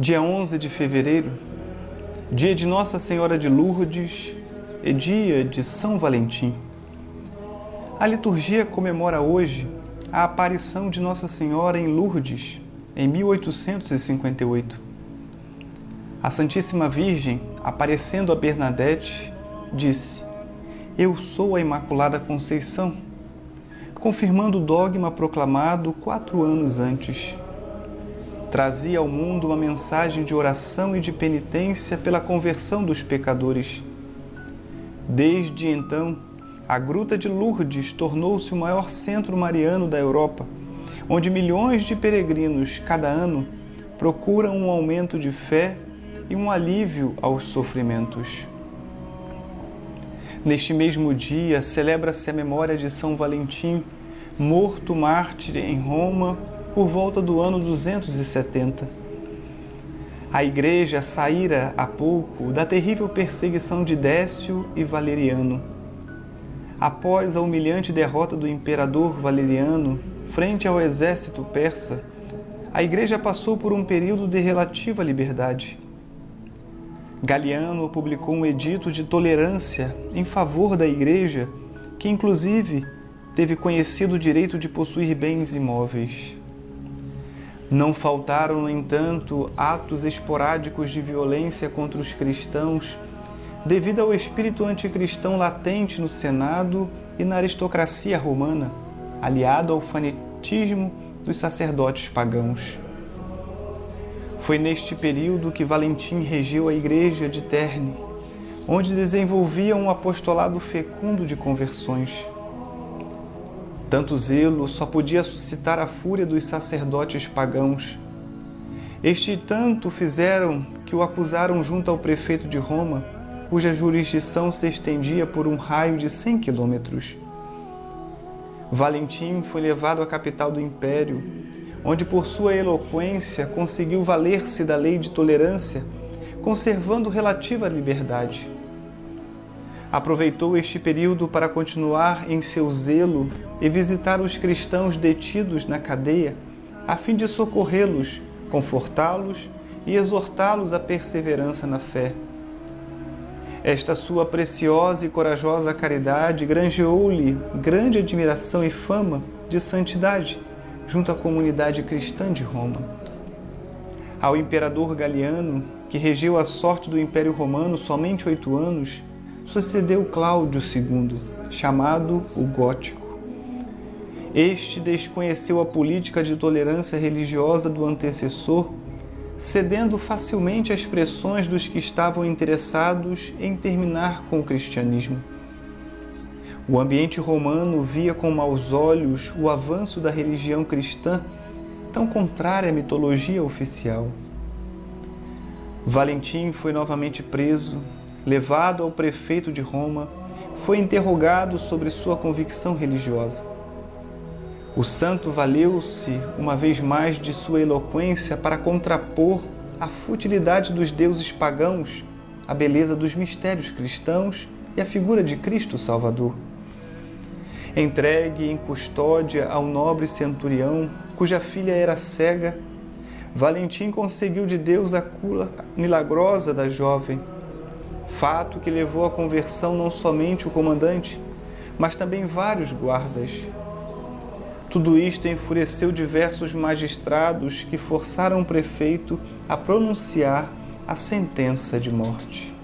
Dia 11 de fevereiro, dia de Nossa Senhora de Lourdes e dia de São Valentim. A liturgia comemora hoje a aparição de Nossa Senhora em Lourdes, em 1858. A Santíssima Virgem, aparecendo a Bernadette, disse: Eu sou a Imaculada Conceição, confirmando o dogma proclamado quatro anos antes trazia ao mundo uma mensagem de oração e de penitência pela conversão dos pecadores. Desde então, a Gruta de Lourdes tornou-se o maior centro mariano da Europa, onde milhões de peregrinos cada ano procuram um aumento de fé e um alívio aos sofrimentos. Neste mesmo dia, celebra-se a memória de São Valentim, morto mártir em Roma por volta do ano 270. A igreja saíra há pouco da terrível perseguição de Décio e Valeriano. Após a humilhante derrota do imperador Valeriano frente ao exército persa, a igreja passou por um período de relativa liberdade. Galiano publicou um edito de tolerância em favor da igreja, que inclusive teve conhecido o direito de possuir bens imóveis. Não faltaram, no entanto, atos esporádicos de violência contra os cristãos, devido ao espírito anticristão latente no Senado e na aristocracia romana, aliado ao fanatismo dos sacerdotes pagãos. Foi neste período que Valentim regiu a igreja de Terne, onde desenvolvia um apostolado fecundo de conversões. Tanto zelo só podia suscitar a fúria dos sacerdotes pagãos. Este tanto fizeram que o acusaram junto ao prefeito de Roma, cuja jurisdição se estendia por um raio de 100 quilômetros. Valentim foi levado à capital do império, onde por sua eloquência conseguiu valer-se da lei de tolerância, conservando relativa liberdade. Aproveitou este período para continuar em seu zelo e visitar os cristãos detidos na cadeia, a fim de socorrê-los, confortá-los e exortá-los à perseverança na fé. Esta sua preciosa e corajosa caridade granjeou-lhe grande admiração e fama de santidade junto à comunidade cristã de Roma. Ao imperador Galiano, que regeu a sorte do Império Romano somente oito anos, sucedeu Cláudio II, chamado o Gótico. Este desconheceu a política de tolerância religiosa do antecessor, cedendo facilmente às pressões dos que estavam interessados em terminar com o cristianismo. O ambiente romano via com maus olhos o avanço da religião cristã, tão contrária à mitologia oficial. Valentim foi novamente preso levado ao prefeito de Roma, foi interrogado sobre sua convicção religiosa. O santo valeu-se uma vez mais de sua eloquência para contrapor a futilidade dos deuses pagãos, a beleza dos mistérios cristãos e a figura de Cristo Salvador. Entregue em custódia ao nobre centurião, cuja filha era cega, Valentim conseguiu de Deus a cura milagrosa da jovem fato que levou à conversão não somente o comandante, mas também vários guardas. Tudo isto enfureceu diversos magistrados que forçaram o prefeito a pronunciar a sentença de morte.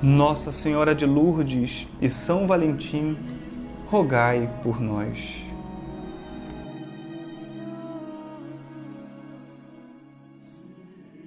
Nossa Senhora de Lourdes e São Valentim, rogai por nós.